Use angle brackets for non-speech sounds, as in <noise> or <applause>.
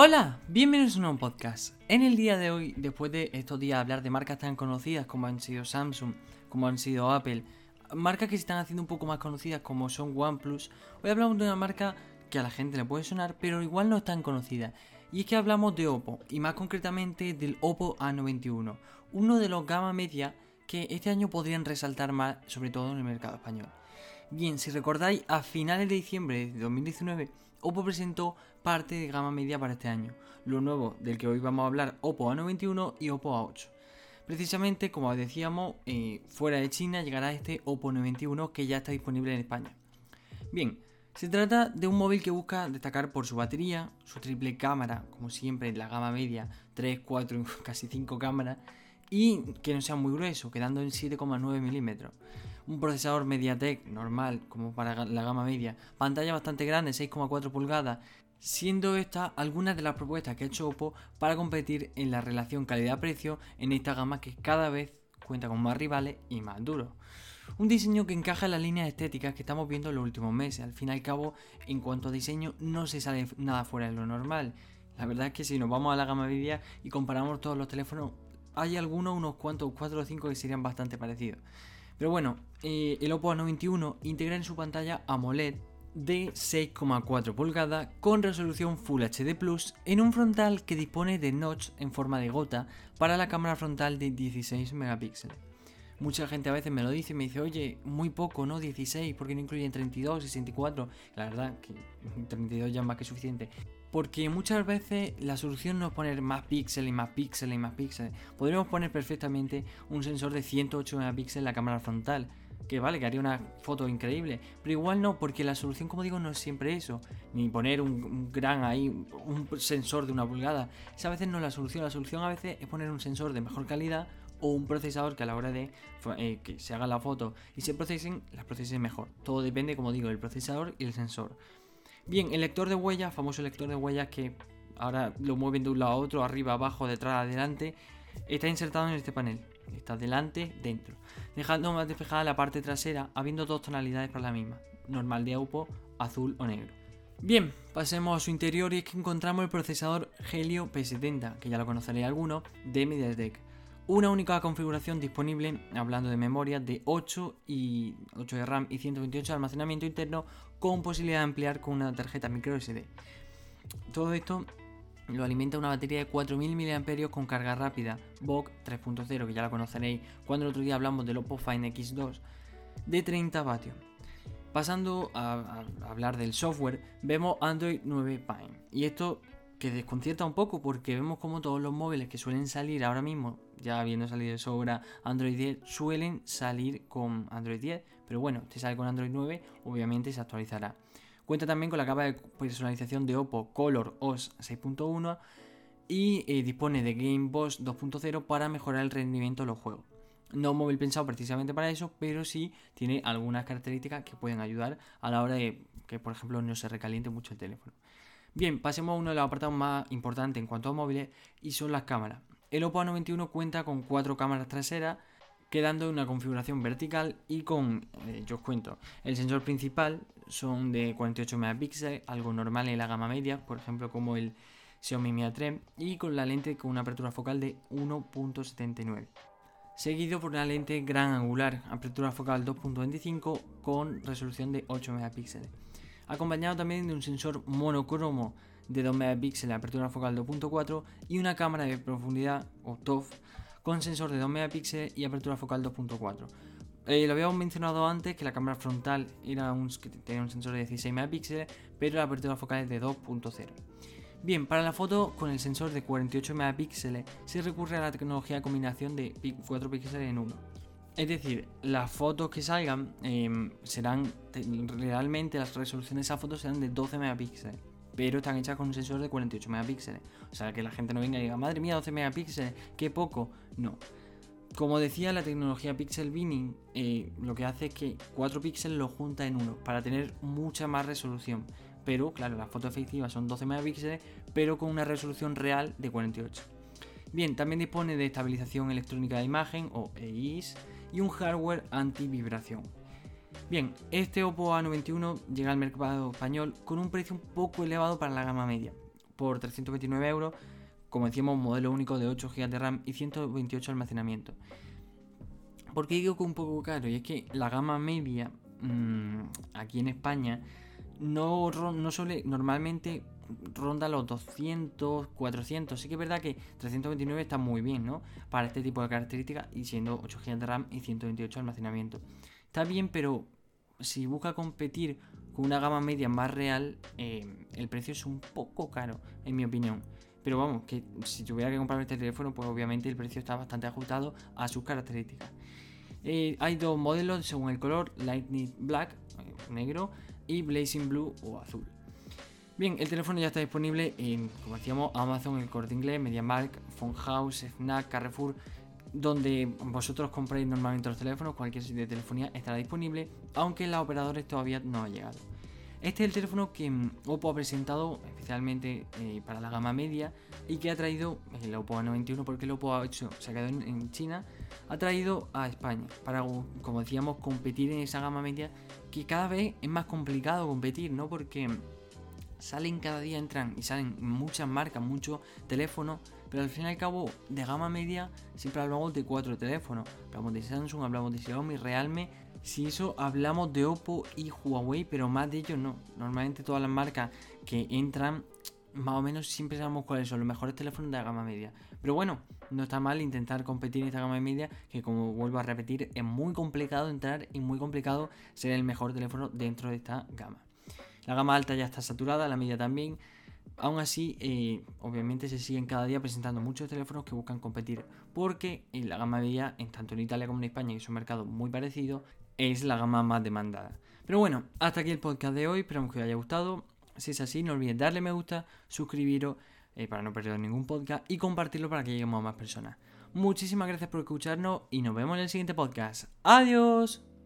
Hola, bienvenidos a un nuevo podcast. En el día de hoy, después de estos días hablar de marcas tan conocidas como han sido Samsung, como han sido Apple, marcas que se están haciendo un poco más conocidas como son OnePlus, hoy hablamos de una marca que a la gente le puede sonar, pero igual no es tan conocida. Y es que hablamos de Oppo, y más concretamente del Oppo A91, uno de los gama media que este año podrían resaltar más, sobre todo en el mercado español. Bien, si recordáis, a finales de diciembre de 2019, Oppo presentó parte de gama media para este año, lo nuevo del que hoy vamos a hablar, Oppo A91 y Oppo A8. Precisamente, como decíamos, eh, fuera de China llegará este Oppo A91 que ya está disponible en España. Bien, se trata de un móvil que busca destacar por su batería, su triple cámara, como siempre en la gama media, 3, 4, <laughs> casi 5 cámaras, y que no sea muy grueso, quedando en 7,9 milímetros un procesador MediaTek normal, como para la gama media, pantalla bastante grande, 6,4 pulgadas, siendo esta algunas de las propuestas que ha hecho Oppo para competir en la relación calidad-precio en esta gama que cada vez cuenta con más rivales y más duros. Un diseño que encaja en las líneas estéticas que estamos viendo en los últimos meses. Al fin y al cabo, en cuanto a diseño, no se sale nada fuera de lo normal. La verdad es que si nos vamos a la gama media y comparamos todos los teléfonos, hay algunos, unos cuantos, 4 o 5 que serían bastante parecidos. Pero bueno, eh, el Oppo A91 integra en su pantalla AMOLED de 6,4 pulgadas con resolución Full HD Plus en un frontal que dispone de notch en forma de gota para la cámara frontal de 16 megapíxeles. Mucha gente a veces me lo dice y me dice, oye, muy poco, ¿no? 16, porque no incluyen 32 y 64. La verdad que 32 ya es más que suficiente. Porque muchas veces la solución no es poner más píxeles y más píxeles y más píxeles. Podríamos poner perfectamente un sensor de 108 megapíxeles en la cámara frontal. Que vale, que haría una foto increíble. Pero igual no, porque la solución, como digo, no es siempre eso. Ni poner un, gran ahí, un sensor de una pulgada. Esa a veces no es la solución. La solución a veces es poner un sensor de mejor calidad o un procesador que a la hora de eh, que se haga la foto y se procesen, las procesen mejor. Todo depende, como digo, del procesador y el sensor. Bien, el lector de huellas, famoso lector de huellas que ahora lo mueven de un lado a otro, arriba, abajo, detrás, adelante, está insertado en este panel. Está delante, dentro. Dejando más despejada la parte trasera, habiendo dos tonalidades para la misma. Normal de Oppo, azul o negro. Bien, pasemos a su interior y es que encontramos el procesador Helio P70, que ya lo conoceréis alguno, de MediaTek. Una única configuración disponible, hablando de memoria, de 8, y 8 de RAM y 128 de almacenamiento interno con posibilidad de ampliar con una tarjeta micro SD. Todo esto lo alimenta una batería de 4000 mAh con carga rápida, VOOC 3.0, que ya la conoceréis cuando el otro día hablamos del Oppo Find X2, de 30 vatios. Pasando a, a, hablar del software, vemos Android 9 Pine. Y esto que desconcierta un poco porque vemos como todos los móviles que suelen salir ahora mismo, ya habiendo salido de sobra Android 10, suelen salir con Android 10, pero bueno, si sale con Android 9, obviamente se actualizará. Cuenta también con la capa de personalización de Oppo Color OS 6.1 y eh, dispone de Game Boss 2.0 para mejorar el rendimiento de los juegos. No un móvil pensado precisamente para eso, pero sí tiene algunas características que pueden ayudar a la hora de que, por ejemplo, no se recaliente mucho el teléfono. Bien, pasemos a uno de los apartados más importantes en cuanto a móviles y son las cámaras. El Oppo A91 cuenta con cuatro cámaras traseras, quedando en una configuración vertical y con, eh, yo os cuento, el sensor principal son de 48 megapíxeles, algo normal en la gama media, por ejemplo como el Xiaomi Mi A3, y con la lente con una apertura focal de 1.79 seguido por una lente gran angular, apertura focal 2.25 con resolución de 8 megapíxeles. Acompañado también de un sensor monocromo de 2 megapíxeles, apertura focal 2.4 y una cámara de profundidad o TOF con sensor de 2 megapíxeles y apertura focal 2.4. Eh, lo habíamos mencionado antes que la cámara frontal era un, tenía un sensor de 16 megapíxeles, pero la apertura focal es de 2.0. Bien, para la foto con el sensor de 48 megapíxeles se recurre a la tecnología de combinación de 4 píxeles en 1. Es decir, las fotos que salgan em, serán realmente las resoluciones de esas fotos serán de 12 megapíxeles, pero están hechas con un sensor de 48 megapíxeles. O sea, que la gente no venga y diga, madre mía, 12 megapíxeles, qué poco. No. Como decía, la tecnología Pixel Binning eh, lo que hace es que 4 píxeles lo junta en uno para tener mucha más resolución. Pero, claro, las fotos efectivas son 12 megapíxeles, pero con una resolución real de 48. Bien, también dispone de estabilización electrónica de imagen o EIS y un hardware anti-vibración. Bien, este Oppo A91 llega al mercado español con un precio un poco elevado para la gama media. por 329 euros. Como decíamos, un modelo único de 8 GB de RAM y 128 de almacenamiento. ¿Por qué digo que un poco caro? Y es que la gama media mmm, aquí en España no, no suele normalmente ronda los 200, 400. Sí que es verdad que 329 está muy bien, ¿no? Para este tipo de características y siendo 8 GB de RAM y 128 de almacenamiento. Está bien, pero si busca competir con una gama media más real, eh, el precio es un poco caro, en mi opinión. Pero vamos, que si tuviera que comprar este teléfono, pues obviamente el precio está bastante ajustado a sus características. Eh, hay dos modelos según el color, Lightning Black, eh, negro, y Blazing Blue o azul. Bien, el teléfono ya está disponible en, como decíamos, Amazon, el Corte Inglés, MediaMarkt, House, Fnac, Carrefour, donde vosotros compréis normalmente los teléfonos, cualquier sitio de telefonía estará disponible, aunque los operadores todavía no ha llegado. Este es el teléfono que mm, Oppo ha presentado especialmente eh, para la gama media y que ha traído el Oppo A91 porque el Oppo ha hecho, se ha quedado en, China, ha traído a España para, como decíamos, competir en esa gama media que cada vez es más complicado competir, ¿no? Porque salen cada día, entran y salen muchas marcas, muchos teléfonos, pero al fin y al cabo de gama media siempre hablamos de cuatro teléfonos. Hablamos de Samsung, hablamos de Xiaomi, Realme si eso hablamos de Oppo y Huawei, pero más de ellos no. Normalmente todas las marcas que entran, más o menos siempre sabemos cuáles son los mejores teléfonos de la gama media. Pero bueno, no está mal intentar competir en esta gama media, que como vuelvo a repetir, es muy complicado entrar y muy complicado ser el mejor teléfono dentro de esta gama. La gama alta ya está saturada, la media también. Aún así, eh, obviamente se siguen cada día presentando muchos teléfonos que buscan competir, porque en la gama media, en tanto en Italia como en España, que es un mercado muy parecido, es la gama más demandada. Pero bueno, hasta aquí el podcast de hoy, esperamos que os haya gustado. Si es así, no olvidéis darle me gusta, suscribiros eh, para no perder ningún podcast y compartirlo para que lleguemos a más personas. Muchísimas gracias por escucharnos y nos vemos en el siguiente podcast. Adiós.